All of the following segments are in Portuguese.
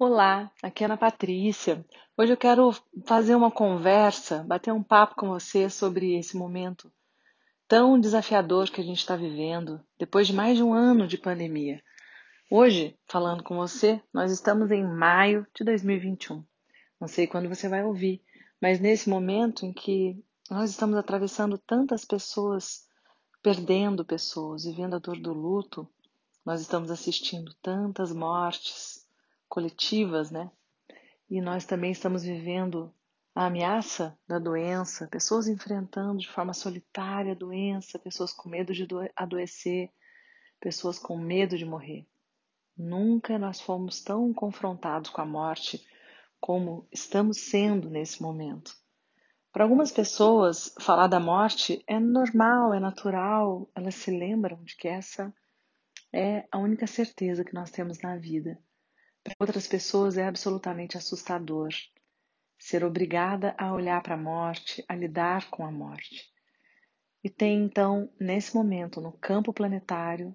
Olá, aqui é Ana Patrícia. Hoje eu quero fazer uma conversa, bater um papo com você sobre esse momento tão desafiador que a gente está vivendo, depois de mais de um ano de pandemia. Hoje, falando com você, nós estamos em maio de 2021. Não sei quando você vai ouvir, mas nesse momento em que nós estamos atravessando tantas pessoas, perdendo pessoas, vivendo a dor do luto, nós estamos assistindo tantas mortes, coletivas, né? E nós também estamos vivendo a ameaça da doença, pessoas enfrentando de forma solitária a doença, pessoas com medo de adoecer, pessoas com medo de morrer. Nunca nós fomos tão confrontados com a morte como estamos sendo nesse momento. Para algumas pessoas, falar da morte é normal, é natural, elas se lembram de que essa é a única certeza que nós temos na vida. Para outras pessoas é absolutamente assustador ser obrigada a olhar para a morte, a lidar com a morte. E tem então, nesse momento, no campo planetário,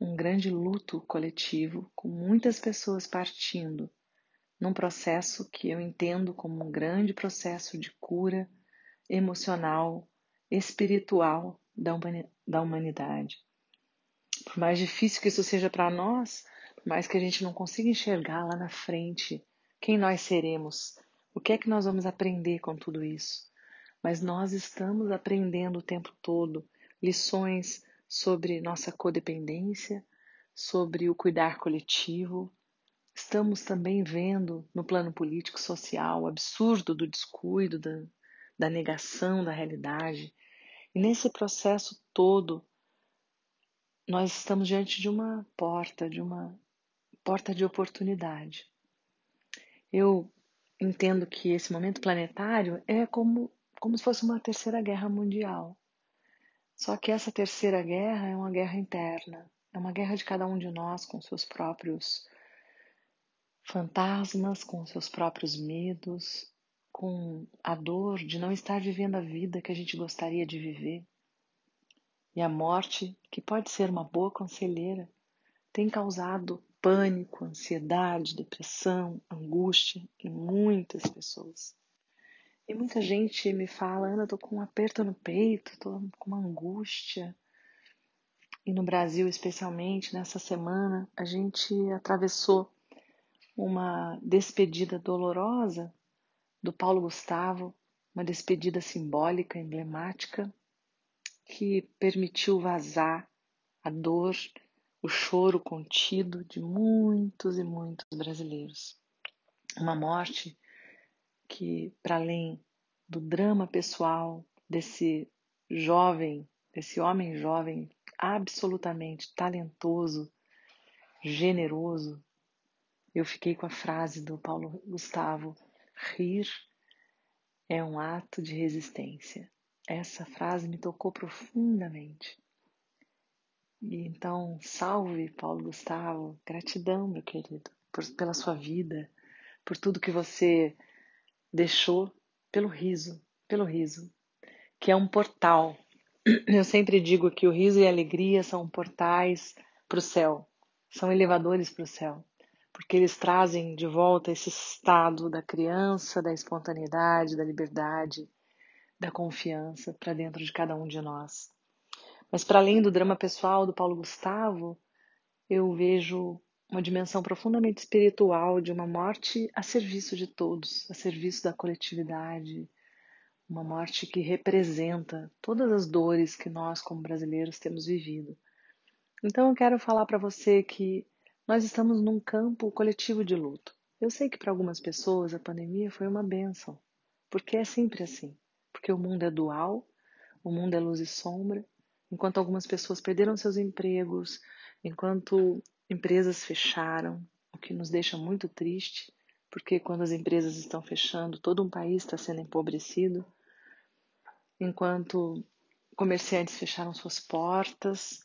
um grande luto coletivo, com muitas pessoas partindo, num processo que eu entendo como um grande processo de cura emocional, espiritual da humanidade. Por mais difícil que isso seja para nós, mas que a gente não consiga enxergar lá na frente quem nós seremos, o que é que nós vamos aprender com tudo isso. Mas nós estamos aprendendo o tempo todo lições sobre nossa codependência, sobre o cuidar coletivo. Estamos também vendo no plano político social o absurdo do descuido, da, da negação da realidade. E nesse processo todo, nós estamos diante de uma porta, de uma porta de oportunidade. Eu entendo que esse momento planetário é como, como se fosse uma terceira guerra mundial. Só que essa terceira guerra é uma guerra interna, é uma guerra de cada um de nós com seus próprios fantasmas, com seus próprios medos, com a dor de não estar vivendo a vida que a gente gostaria de viver. E a morte, que pode ser uma boa conselheira, tem causado pânico, ansiedade, depressão, angústia em muitas pessoas. E muita gente me fala, Ana, tô com um aperto no peito, tô com uma angústia. E no Brasil, especialmente nessa semana, a gente atravessou uma despedida dolorosa do Paulo Gustavo, uma despedida simbólica, emblemática, que permitiu vazar a dor o choro contido de muitos e muitos brasileiros. Uma morte que, para além do drama pessoal desse jovem, desse homem jovem absolutamente talentoso, generoso, eu fiquei com a frase do Paulo Gustavo: rir é um ato de resistência. Essa frase me tocou profundamente. Então, salve Paulo Gustavo, gratidão, meu querido, por, pela sua vida, por tudo que você deixou pelo riso, pelo riso, que é um portal. Eu sempre digo que o riso e a alegria são portais para o céu, são elevadores para o céu, porque eles trazem de volta esse estado da criança, da espontaneidade, da liberdade, da confiança para dentro de cada um de nós. Mas para além do drama pessoal do Paulo Gustavo, eu vejo uma dimensão profundamente espiritual de uma morte a serviço de todos, a serviço da coletividade, uma morte que representa todas as dores que nós, como brasileiros, temos vivido. Então eu quero falar para você que nós estamos num campo coletivo de luto. Eu sei que para algumas pessoas a pandemia foi uma benção, porque é sempre assim, porque o mundo é dual, o mundo é luz e sombra, enquanto algumas pessoas perderam seus empregos, enquanto empresas fecharam, o que nos deixa muito triste, porque quando as empresas estão fechando, todo um país está sendo empobrecido, enquanto comerciantes fecharam suas portas,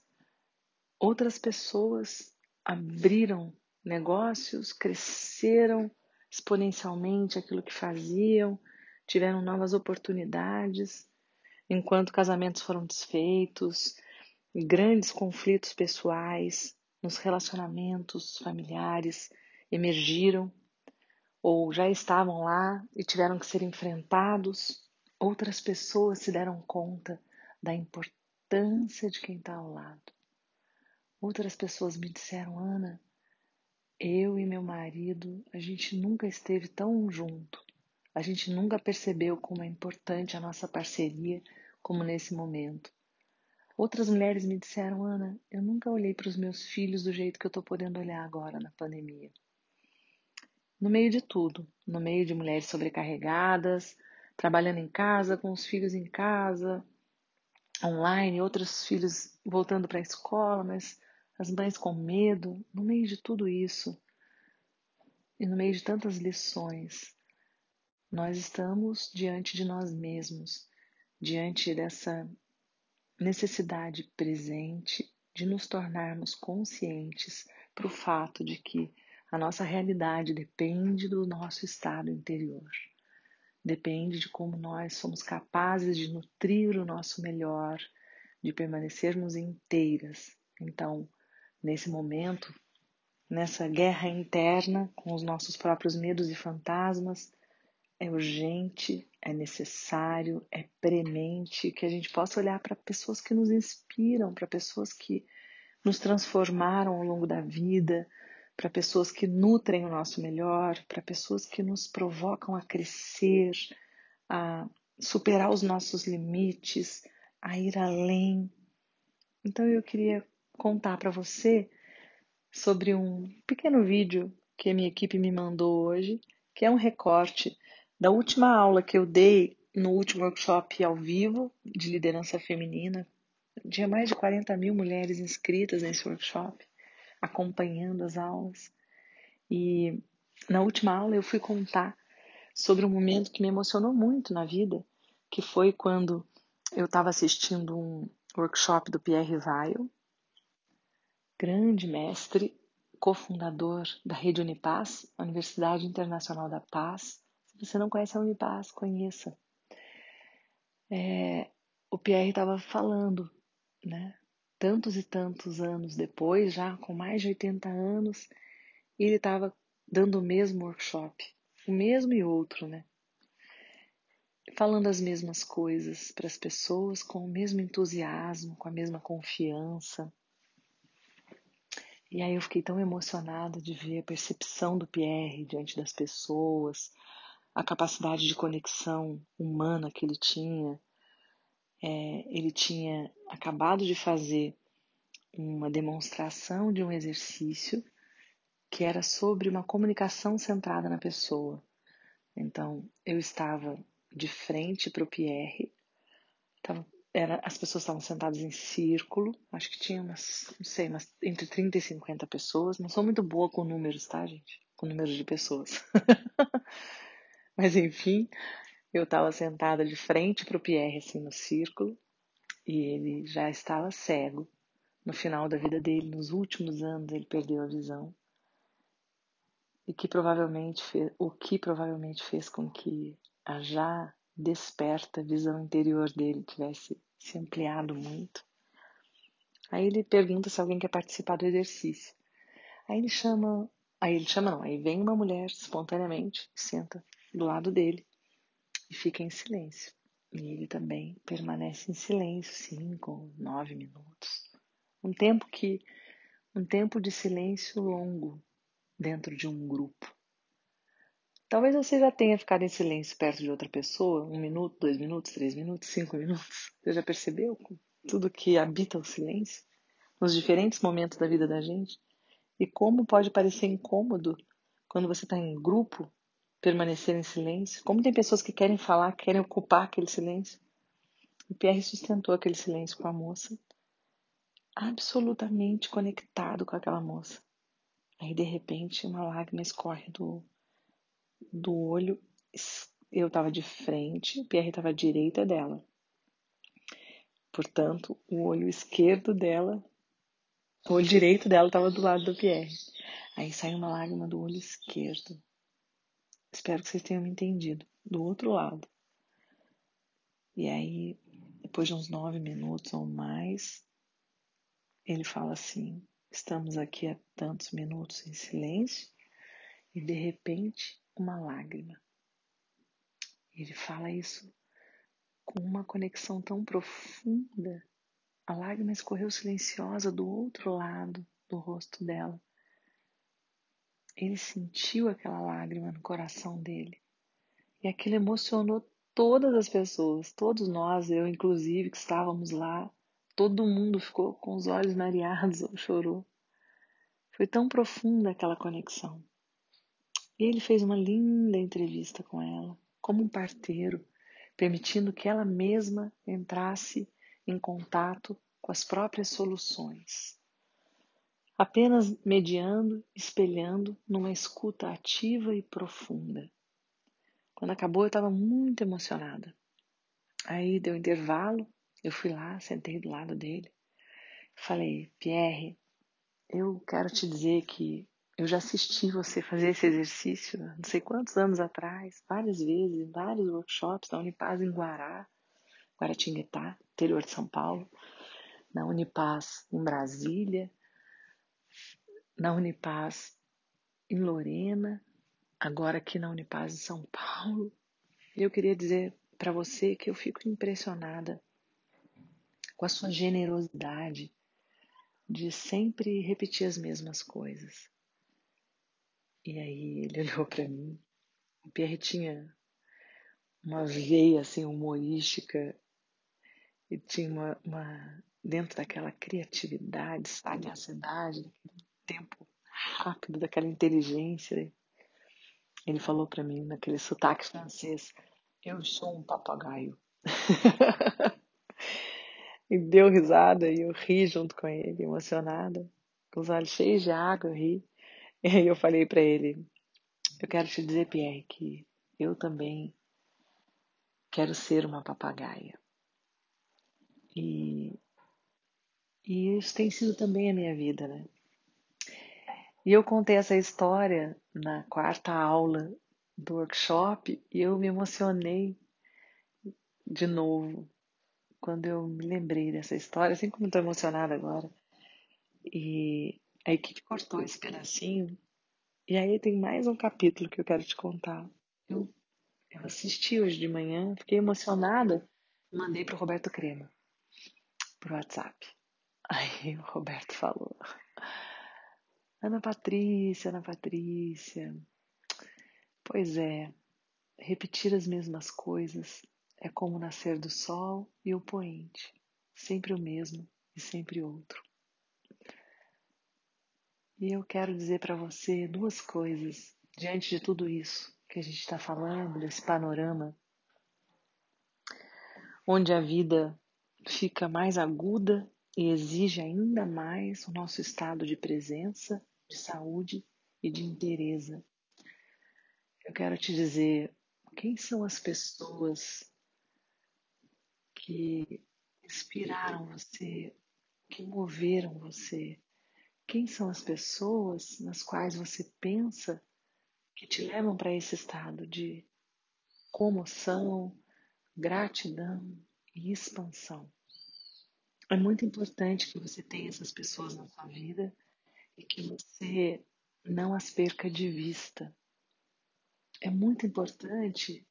outras pessoas abriram negócios, cresceram exponencialmente aquilo que faziam, tiveram novas oportunidades enquanto casamentos foram desfeitos, grandes conflitos pessoais nos relacionamentos familiares emergiram ou já estavam lá e tiveram que ser enfrentados. Outras pessoas se deram conta da importância de quem está ao lado. Outras pessoas me disseram, Ana, eu e meu marido, a gente nunca esteve tão junto. A gente nunca percebeu como é importante a nossa parceria como nesse momento. Outras mulheres me disseram, Ana, eu nunca olhei para os meus filhos do jeito que eu estou podendo olhar agora na pandemia. No meio de tudo, no meio de mulheres sobrecarregadas, trabalhando em casa, com os filhos em casa, online, outros filhos voltando para a escola, mas as mães com medo, no meio de tudo isso e no meio de tantas lições, nós estamos diante de nós mesmos, diante dessa necessidade presente de nos tornarmos conscientes para o fato de que a nossa realidade depende do nosso estado interior. Depende de como nós somos capazes de nutrir o nosso melhor, de permanecermos inteiras. Então, nesse momento, nessa guerra interna com os nossos próprios medos e fantasmas, é urgente, é necessário, é premente que a gente possa olhar para pessoas que nos inspiram, para pessoas que nos transformaram ao longo da vida, para pessoas que nutrem o nosso melhor, para pessoas que nos provocam a crescer, a superar os nossos limites, a ir além. Então eu queria contar para você sobre um pequeno vídeo que a minha equipe me mandou hoje, que é um recorte da última aula que eu dei no último workshop ao vivo de liderança feminina, tinha mais de 40 mil mulheres inscritas nesse workshop, acompanhando as aulas. E na última aula eu fui contar sobre um momento que me emocionou muito na vida, que foi quando eu estava assistindo um workshop do Pierre Weil, grande mestre, cofundador da Rede Unipaz, Universidade Internacional da Paz, se você não conhece a Unipaz, conheça. É, o Pierre estava falando, né? Tantos e tantos anos depois, já com mais de 80 anos, ele estava dando o mesmo workshop, o mesmo e outro, né? Falando as mesmas coisas para as pessoas com o mesmo entusiasmo, com a mesma confiança. E aí eu fiquei tão emocionada de ver a percepção do Pierre diante das pessoas, a capacidade de conexão humana que ele tinha. É, ele tinha acabado de fazer uma demonstração de um exercício que era sobre uma comunicação centrada na pessoa. Então, eu estava de frente para o Pierre, tava, era, as pessoas estavam sentadas em círculo, acho que tinha umas, não sei, umas, entre 30 e 50 pessoas. Não sou muito boa com números, tá, gente? Com números de pessoas. Mas enfim, eu estava sentada de frente para o Pierre, assim, no círculo, e ele já estava cego. No final da vida dele, nos últimos anos, ele perdeu a visão. E que provavelmente fez, o que provavelmente fez com que a já desperta visão interior dele tivesse se ampliado muito. Aí ele pergunta se alguém quer participar do exercício. Aí ele chama, aí ele chama não, aí vem uma mulher espontaneamente, senta do lado dele e fica em silêncio. E ele também permanece em silêncio cinco, nove minutos. Um tempo que um tempo de silêncio longo dentro de um grupo. Talvez você já tenha ficado em silêncio perto de outra pessoa, um minuto, dois minutos, três minutos, cinco minutos. Você já percebeu tudo que habita o silêncio nos diferentes momentos da vida da gente? E como pode parecer incômodo quando você está em grupo permanecer em silêncio. Como tem pessoas que querem falar, querem ocupar aquele silêncio. O Pierre sustentou aquele silêncio com a moça, absolutamente conectado com aquela moça. Aí, de repente, uma lágrima escorre do, do olho. Eu estava de frente, o Pierre estava à direita dela. Portanto, o olho esquerdo dela, o olho direito dela estava do lado do Pierre. Aí saiu uma lágrima do olho esquerdo. Espero que vocês tenham me entendido. Do outro lado. E aí, depois de uns nove minutos ou mais, ele fala assim: estamos aqui há tantos minutos em silêncio, e de repente uma lágrima. Ele fala isso com uma conexão tão profunda. A lágrima escorreu silenciosa do outro lado do rosto dela. Ele sentiu aquela lágrima no coração dele. E aquilo emocionou todas as pessoas, todos nós, eu inclusive, que estávamos lá. Todo mundo ficou com os olhos mareados ou chorou. Foi tão profunda aquela conexão. E ele fez uma linda entrevista com ela, como um parteiro, permitindo que ela mesma entrasse em contato com as próprias soluções. Apenas mediando, espelhando numa escuta ativa e profunda. Quando acabou, eu estava muito emocionada. Aí deu intervalo, eu fui lá, sentei do lado dele. Falei, Pierre, eu quero te dizer que eu já assisti você fazer esse exercício não sei quantos anos atrás, várias vezes, em vários workshops na Unipaz em Guará, Guaratinguetá, interior de São Paulo, na Unipaz em Brasília, na Unipaz em Lorena, agora aqui na Unipaz em São Paulo. Eu queria dizer para você que eu fico impressionada com a sua generosidade de sempre repetir as mesmas coisas. E aí ele olhou para mim. O Pierre tinha uma veia assim humorística e tinha uma, uma dentro daquela criatividade, sagacidade, daquele tempo rápido, daquela inteligência. Ele falou para mim naquele sotaque francês: "Eu sou um papagaio". e deu risada e eu ri junto com ele, emocionada, com os olhos cheios de água, eu ri. E aí eu falei para ele: Eu quero te dizer, Pierre, que eu também quero ser uma papagaia. E, e isso tem sido também a minha vida, né? E eu contei essa história na quarta aula do workshop e eu me emocionei de novo quando eu me lembrei dessa história, assim como estou emocionada agora. E a equipe cortou esse pedacinho. E aí tem mais um capítulo que eu quero te contar. Eu, eu assisti hoje de manhã, fiquei emocionada, mandei pro Roberto Crema, pro WhatsApp. Aí o Roberto falou: Ana Patrícia, Ana Patrícia. Pois é, repetir as mesmas coisas é como nascer do sol e o poente, sempre o mesmo e sempre outro. E eu quero dizer para você duas coisas diante de tudo isso que a gente está falando, desse panorama, onde a vida fica mais aguda e exige ainda mais o nosso estado de presença, de saúde e de inteireza. Eu quero te dizer quem são as pessoas que inspiraram você, que moveram você, quem são as pessoas nas quais você pensa que te levam para esse estado de comoção, gratidão e expansão? É muito importante que você tenha essas pessoas na sua vida e que você não as perca de vista. É muito importante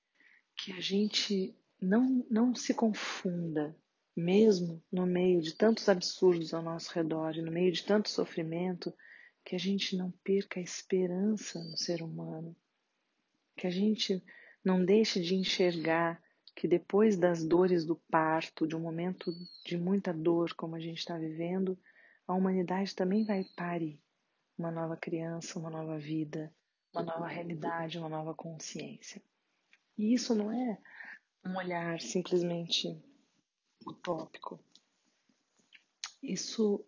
que a gente não, não se confunda mesmo no meio de tantos absurdos ao nosso redor no meio de tanto sofrimento, que a gente não perca a esperança no ser humano, que a gente não deixe de enxergar que depois das dores do parto, de um momento de muita dor como a gente está vivendo, a humanidade também vai parir uma nova criança, uma nova vida, uma nova realidade, uma nova consciência. E isso não é um olhar simplesmente utópico. Isso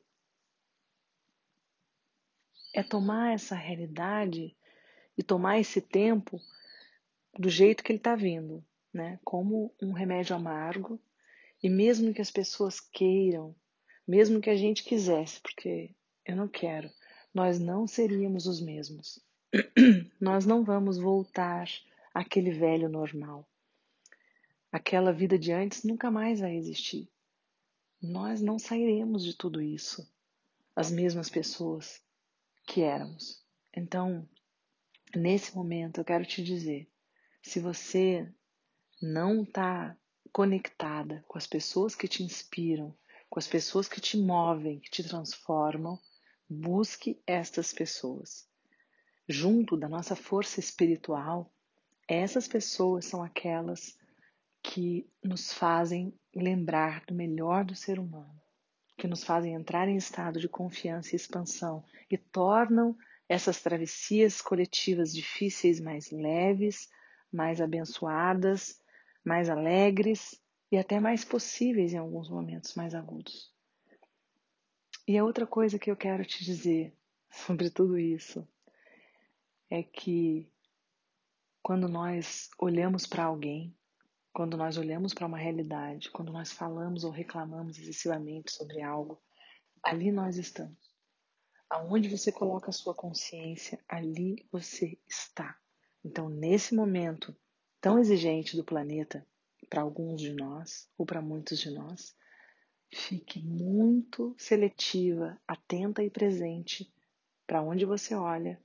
é tomar essa realidade e tomar esse tempo do jeito que ele está vindo, né? Como um remédio amargo. E mesmo que as pessoas queiram, mesmo que a gente quisesse, porque eu não quero, nós não seríamos os mesmos. nós não vamos voltar àquele velho normal. Aquela vida de antes nunca mais vai existir. Nós não sairemos de tudo isso, as mesmas pessoas que éramos. Então, Nesse momento, eu quero te dizer: se você não está conectada com as pessoas que te inspiram, com as pessoas que te movem, que te transformam, busque estas pessoas. Junto da nossa força espiritual, essas pessoas são aquelas que nos fazem lembrar do melhor do ser humano, que nos fazem entrar em estado de confiança e expansão e tornam essas travessias coletivas difíceis mais leves, mais abençoadas, mais alegres e até mais possíveis em alguns momentos mais agudos. E a outra coisa que eu quero te dizer sobre tudo isso é que quando nós olhamos para alguém, quando nós olhamos para uma realidade, quando nós falamos ou reclamamos excessivamente sobre algo, ali nós estamos. Aonde você coloca a sua consciência, ali você está. Então, nesse momento tão exigente do planeta, para alguns de nós, ou para muitos de nós, fique muito seletiva, atenta e presente para onde você olha,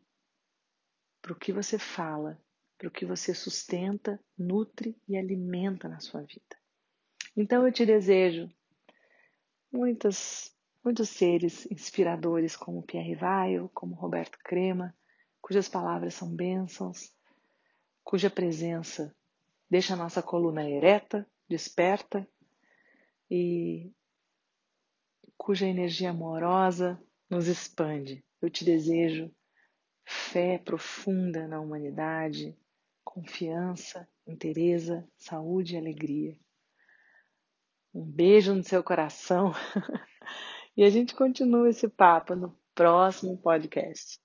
para o que você fala, para o que você sustenta, nutre e alimenta na sua vida. Então eu te desejo muitas, muitos seres inspiradores como Pierre Weil, como Roberto Crema, cujas palavras são bênçãos, cuja presença deixa a nossa coluna ereta, desperta e cuja energia amorosa nos expande. Eu te desejo fé profunda na humanidade, confiança, interesa, saúde e alegria. Um beijo no seu coração e a gente continua esse papo no próximo podcast.